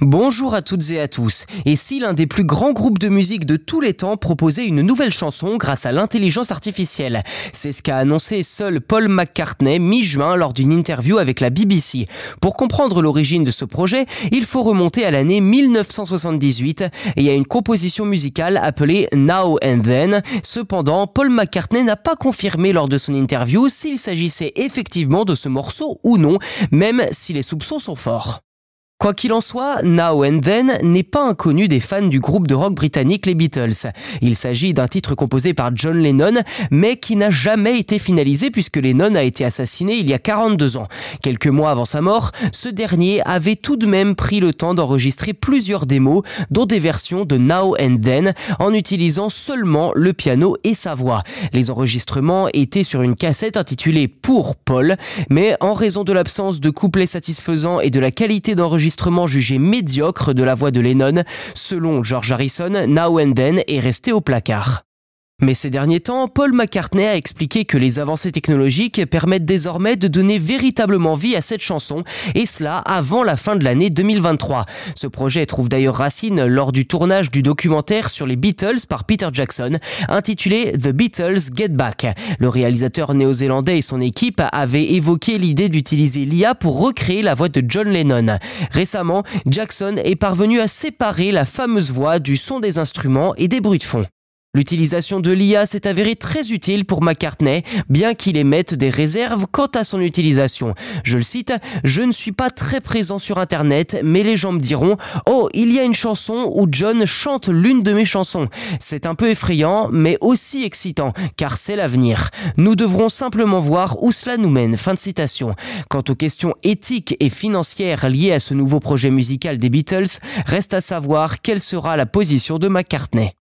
Bonjour à toutes et à tous. Et si l'un des plus grands groupes de musique de tous les temps proposait une nouvelle chanson grâce à l'intelligence artificielle? C'est ce qu'a annoncé seul Paul McCartney mi-juin lors d'une interview avec la BBC. Pour comprendre l'origine de ce projet, il faut remonter à l'année 1978 et à une composition musicale appelée Now and Then. Cependant, Paul McCartney n'a pas confirmé lors de son interview s'il s'agissait effectivement de ce morceau ou non, même si les soupçons sont forts. Quoi qu'il en soit, Now and Then n'est pas inconnu des fans du groupe de rock britannique les Beatles. Il s'agit d'un titre composé par John Lennon, mais qui n'a jamais été finalisé puisque Lennon a été assassiné il y a 42 ans. Quelques mois avant sa mort, ce dernier avait tout de même pris le temps d'enregistrer plusieurs démos, dont des versions de Now and Then, en utilisant seulement le piano et sa voix. Les enregistrements étaient sur une cassette intitulée Pour Paul, mais en raison de l'absence de couplets satisfaisants et de la qualité d'enregistrement jugé médiocre de la voix de Lennon, selon George Harrison, Now and Then est resté au placard. Mais ces derniers temps, Paul McCartney a expliqué que les avancées technologiques permettent désormais de donner véritablement vie à cette chanson, et cela avant la fin de l'année 2023. Ce projet trouve d'ailleurs racine lors du tournage du documentaire sur les Beatles par Peter Jackson, intitulé The Beatles Get Back. Le réalisateur néo-zélandais et son équipe avaient évoqué l'idée d'utiliser l'IA pour recréer la voix de John Lennon. Récemment, Jackson est parvenu à séparer la fameuse voix du son des instruments et des bruits de fond. L'utilisation de l'IA s'est avérée très utile pour McCartney, bien qu'il émette des réserves quant à son utilisation. Je le cite, Je ne suis pas très présent sur Internet, mais les gens me diront Oh, il y a une chanson où John chante l'une de mes chansons. C'est un peu effrayant, mais aussi excitant, car c'est l'avenir. Nous devrons simplement voir où cela nous mène. Fin de citation. Quant aux questions éthiques et financières liées à ce nouveau projet musical des Beatles, reste à savoir quelle sera la position de McCartney.